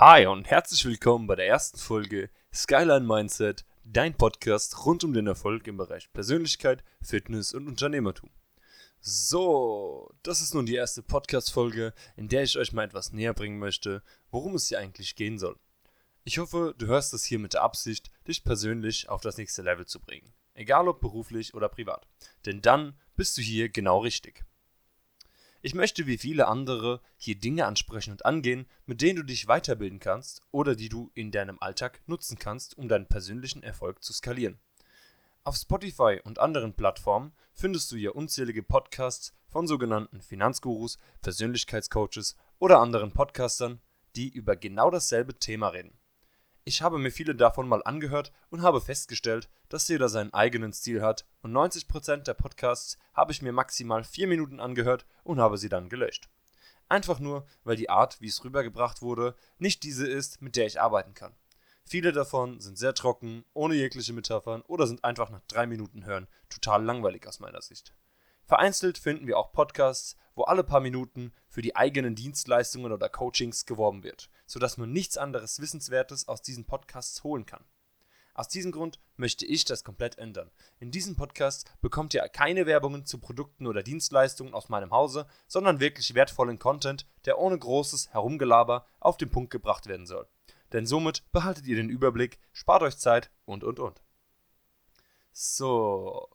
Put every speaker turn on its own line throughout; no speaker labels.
Hi und herzlich willkommen bei der ersten Folge Skyline Mindset, dein Podcast rund um den Erfolg im Bereich Persönlichkeit, Fitness und Unternehmertum. So, das ist nun die erste Podcast-Folge, in der ich euch mal etwas näher bringen möchte, worum es hier eigentlich gehen soll. Ich hoffe, du hörst es hier mit der Absicht, dich persönlich auf das nächste Level zu bringen. Egal ob beruflich oder privat. Denn dann bist du hier genau richtig. Ich möchte wie viele andere hier Dinge ansprechen und angehen, mit denen du dich weiterbilden kannst oder die du in deinem Alltag nutzen kannst, um deinen persönlichen Erfolg zu skalieren. Auf Spotify und anderen Plattformen findest du hier unzählige Podcasts von sogenannten Finanzgurus, Persönlichkeitscoaches oder anderen Podcastern, die über genau dasselbe Thema reden. Ich habe mir viele davon mal angehört und habe festgestellt, dass jeder seinen eigenen Stil hat und 90% der Podcasts habe ich mir maximal 4 Minuten angehört und habe sie dann gelöscht. Einfach nur, weil die Art, wie es rübergebracht wurde, nicht diese ist, mit der ich arbeiten kann. Viele davon sind sehr trocken, ohne jegliche Metaphern oder sind einfach nach 3 Minuten hören total langweilig aus meiner Sicht. Vereinzelt finden wir auch Podcasts, wo alle paar Minuten für die eigenen Dienstleistungen oder Coachings geworben wird, sodass man nichts anderes Wissenswertes aus diesen Podcasts holen kann. Aus diesem Grund möchte ich das komplett ändern. In diesem Podcast bekommt ihr keine Werbungen zu Produkten oder Dienstleistungen aus meinem Hause, sondern wirklich wertvollen Content, der ohne großes Herumgelaber auf den Punkt gebracht werden soll. Denn somit behaltet ihr den Überblick, spart euch Zeit und und und. So,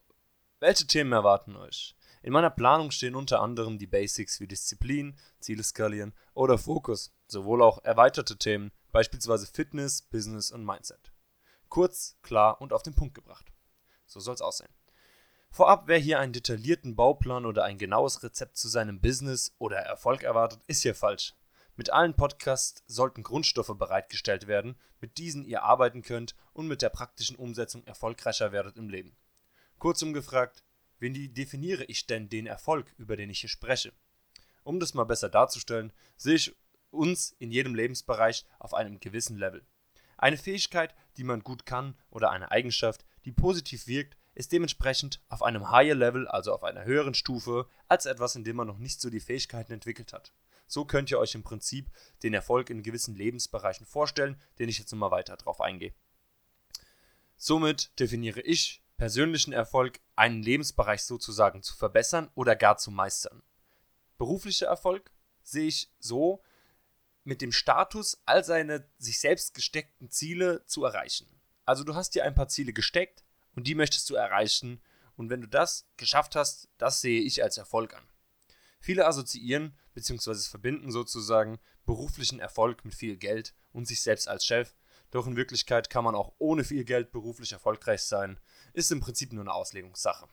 welche Themen erwarten euch? In meiner Planung stehen unter anderem die Basics wie Disziplin, Ziele skalieren oder Fokus, sowohl auch erweiterte Themen, beispielsweise Fitness, Business und Mindset. Kurz, klar und auf den Punkt gebracht. So soll es aussehen. Vorab, wer hier einen detaillierten Bauplan oder ein genaues Rezept zu seinem Business oder Erfolg erwartet, ist hier falsch. Mit allen Podcasts sollten Grundstoffe bereitgestellt werden, mit diesen ihr arbeiten könnt und mit der praktischen Umsetzung erfolgreicher werdet im Leben. Kurzum gefragt, wie definiere ich denn den Erfolg, über den ich hier spreche? Um das mal besser darzustellen, sehe ich uns in jedem Lebensbereich auf einem gewissen Level. Eine Fähigkeit, die man gut kann oder eine Eigenschaft, die positiv wirkt, ist dementsprechend auf einem Higher Level, also auf einer höheren Stufe, als etwas, in dem man noch nicht so die Fähigkeiten entwickelt hat. So könnt ihr euch im Prinzip den Erfolg in gewissen Lebensbereichen vorstellen, den ich jetzt nochmal weiter drauf eingehe. Somit definiere ich persönlichen Erfolg, einen Lebensbereich sozusagen zu verbessern oder gar zu meistern. Beruflicher Erfolg sehe ich so, mit dem Status all seine sich selbst gesteckten Ziele zu erreichen. Also du hast dir ein paar Ziele gesteckt und die möchtest du erreichen und wenn du das geschafft hast, das sehe ich als Erfolg an. Viele assoziieren bzw. verbinden sozusagen beruflichen Erfolg mit viel Geld und sich selbst als Chef, doch in Wirklichkeit kann man auch ohne viel Geld beruflich erfolgreich sein, ist im Prinzip nur eine Auslegungssache.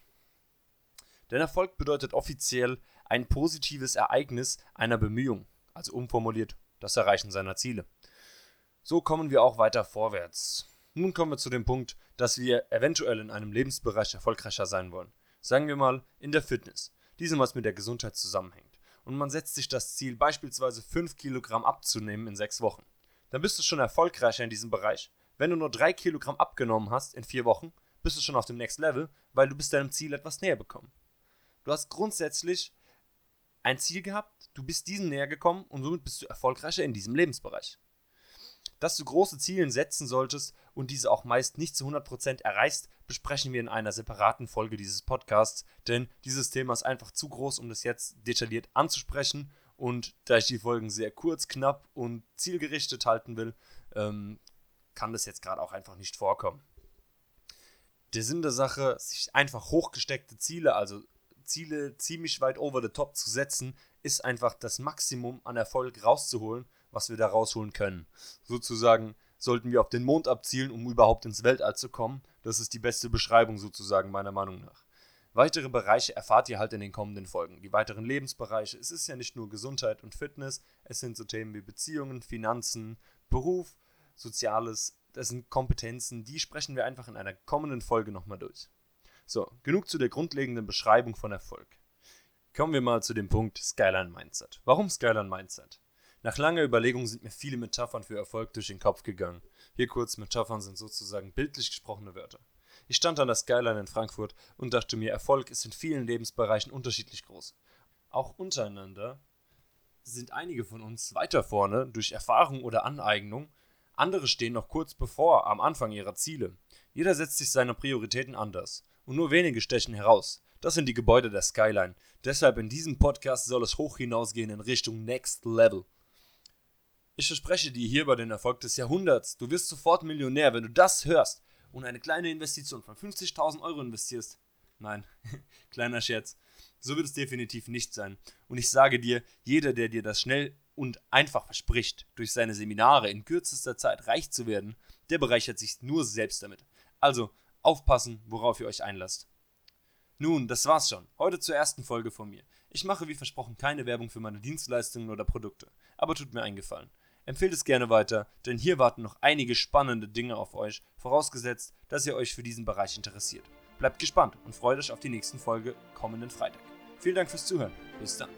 Denn Erfolg bedeutet offiziell ein positives Ereignis einer Bemühung, also umformuliert das Erreichen seiner Ziele. So kommen wir auch weiter vorwärts. Nun kommen wir zu dem Punkt, dass wir eventuell in einem Lebensbereich erfolgreicher sein wollen. Sagen wir mal in der Fitness, diesem was mit der Gesundheit zusammenhängt. Und man setzt sich das Ziel, beispielsweise 5 Kilogramm abzunehmen in 6 Wochen dann bist du schon erfolgreicher in diesem Bereich. Wenn du nur 3 Kilogramm abgenommen hast in 4 Wochen, bist du schon auf dem Next Level, weil du bist deinem Ziel etwas näher bekommen. Du hast grundsätzlich ein Ziel gehabt, du bist diesem näher gekommen und somit bist du erfolgreicher in diesem Lebensbereich. Dass du große Ziele setzen solltest und diese auch meist nicht zu 100% erreichst, besprechen wir in einer separaten Folge dieses Podcasts, denn dieses Thema ist einfach zu groß, um das jetzt detailliert anzusprechen und da ich die Folgen sehr kurz, knapp und zielgerichtet halten will, ähm, kann das jetzt gerade auch einfach nicht vorkommen. Der Sinn der Sache, sich einfach hochgesteckte Ziele, also Ziele ziemlich weit over the top zu setzen, ist einfach das Maximum an Erfolg rauszuholen, was wir da rausholen können. Sozusagen sollten wir auf den Mond abzielen, um überhaupt ins Weltall zu kommen. Das ist die beste Beschreibung sozusagen meiner Meinung nach. Weitere Bereiche erfahrt ihr halt in den kommenden Folgen. Die weiteren Lebensbereiche. Es ist ja nicht nur Gesundheit und Fitness, es sind so Themen wie Beziehungen, Finanzen, Beruf, Soziales. Das sind Kompetenzen, die sprechen wir einfach in einer kommenden Folge nochmal durch. So, genug zu der grundlegenden Beschreibung von Erfolg. Kommen wir mal zu dem Punkt Skyline Mindset. Warum Skyline Mindset? Nach langer Überlegung sind mir viele Metaphern für Erfolg durch den Kopf gegangen. Hier kurz, Metaphern sind sozusagen bildlich gesprochene Wörter. Ich stand an der Skyline in Frankfurt und dachte mir, Erfolg ist in vielen Lebensbereichen unterschiedlich groß. Auch untereinander sind einige von uns weiter vorne durch Erfahrung oder Aneignung, andere stehen noch kurz bevor am Anfang ihrer Ziele. Jeder setzt sich seine Prioritäten anders und nur wenige stechen heraus. Das sind die Gebäude der Skyline. Deshalb in diesem Podcast soll es hoch hinausgehen in Richtung Next Level. Ich verspreche dir hierbei den Erfolg des Jahrhunderts. Du wirst sofort Millionär, wenn du das hörst und eine kleine Investition von 50.000 Euro investierst. Nein, kleiner Scherz. So wird es definitiv nicht sein. Und ich sage dir, jeder, der dir das schnell und einfach verspricht, durch seine Seminare in kürzester Zeit reich zu werden, der bereichert sich nur selbst damit. Also aufpassen, worauf ihr euch einlasst. Nun, das war's schon. Heute zur ersten Folge von mir. Ich mache wie versprochen keine Werbung für meine Dienstleistungen oder Produkte, aber tut mir einen Gefallen. Empfehlt es gerne weiter, denn hier warten noch einige spannende Dinge auf euch, vorausgesetzt, dass ihr euch für diesen Bereich interessiert. Bleibt gespannt und freut euch auf die nächsten Folge kommenden Freitag. Vielen Dank fürs Zuhören. Bis dann.